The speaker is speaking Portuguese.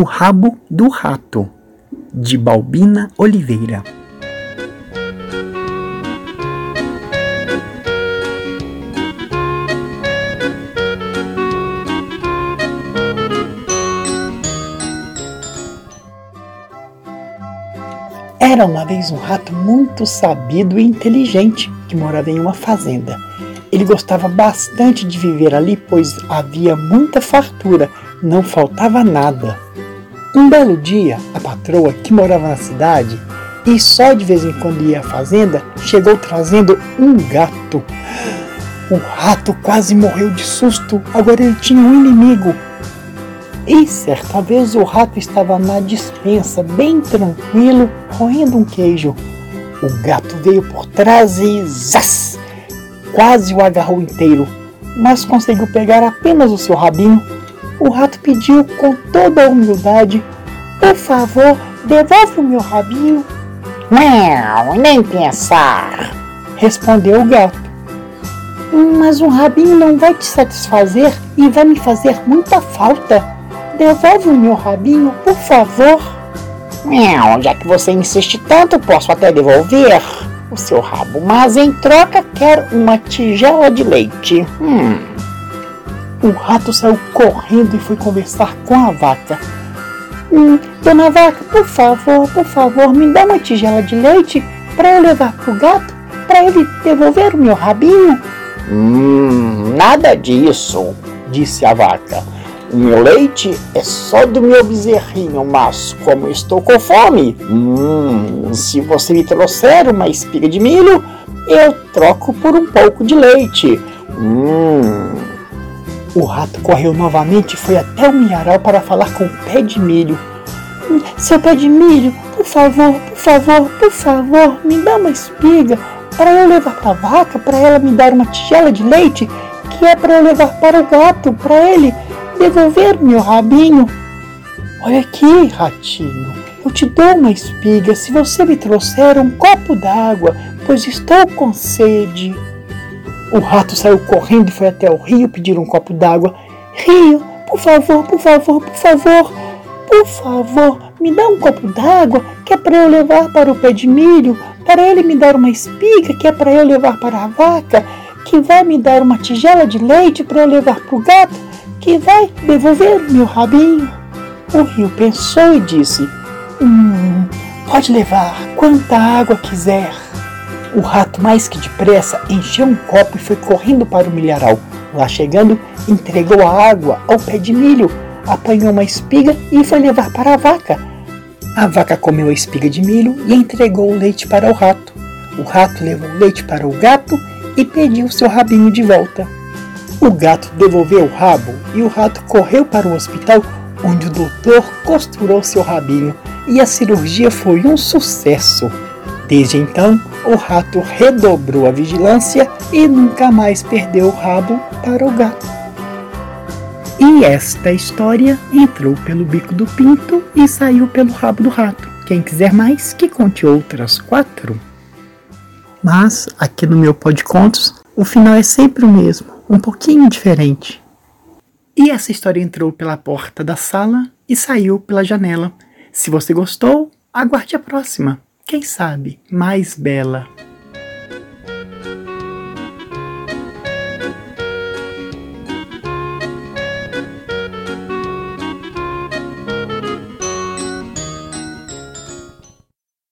O Rabo do Rato, de Balbina Oliveira. Era uma vez um rato muito sabido e inteligente que morava em uma fazenda. Ele gostava bastante de viver ali, pois havia muita fartura, não faltava nada. Um belo dia, a patroa, que morava na cidade e só de vez em quando ia à fazenda, chegou trazendo um gato. O rato quase morreu de susto, agora ele tinha um inimigo, e certa vez o rato estava na dispensa, bem tranquilo, roendo um queijo. O gato veio por trás e zás! Quase o agarrou inteiro, mas conseguiu pegar apenas o seu rabinho. O rato pediu com toda a humildade: Por favor, devolve o meu rabinho. Não, nem pensar, respondeu o gato. Mas o rabinho não vai te satisfazer e vai me fazer muita falta. Devolve o meu rabinho, por favor. Não, já que você insiste tanto, posso até devolver o seu rabo, mas em troca quero uma tigela de leite. Hum. O rato saiu correndo e foi conversar com a vaca. Hum, dona vaca, por favor, por favor, me dá uma tigela de leite para eu levar pro gato, para ele devolver o meu rabinho. Hum, nada disso, disse a vaca. O meu leite é só do meu bezerrinho, mas como estou com fome, hum, se você me trouxer uma espiga de milho, eu troco por um pouco de leite. Hum. O rato correu novamente e foi até o milharal para falar com o pé de milho. Seu pé de milho, por favor, por favor, por favor, me dá uma espiga para eu levar para a vaca, para ela me dar uma tigela de leite, que é para eu levar para o gato, para ele devolver meu rabinho. Olha aqui, ratinho, eu te dou uma espiga se você me trouxer um copo d'água, pois estou com sede. O rato saiu correndo e foi até o rio pedir um copo d'água. Rio, por favor, por favor, por favor, por favor, me dá um copo d'água que é para eu levar para o pé de milho, para ele me dar uma espiga que é para eu levar para a vaca, que vai me dar uma tigela de leite para eu levar para o gato que vai devolver meu rabinho. O rio pensou e disse: Hum, pode levar quanta água quiser. O rato, mais que depressa, encheu um copo e foi correndo para o milharal. Lá chegando, entregou a água ao pé de milho, apanhou uma espiga e foi levar para a vaca. A vaca comeu a espiga de milho e entregou o leite para o rato. O rato levou o leite para o gato e pediu seu rabinho de volta. O gato devolveu o rabo e o rato correu para o hospital, onde o doutor costurou seu rabinho e a cirurgia foi um sucesso. Desde então, o rato redobrou a vigilância e nunca mais perdeu o rabo para o gato. E esta história entrou pelo bico do pinto e saiu pelo rabo do rato. Quem quiser mais, que conte outras quatro. Mas, aqui no meu Pod Contos, o final é sempre o mesmo um pouquinho diferente. E essa história entrou pela porta da sala e saiu pela janela. Se você gostou, aguarde a próxima. Quem sabe mais bela.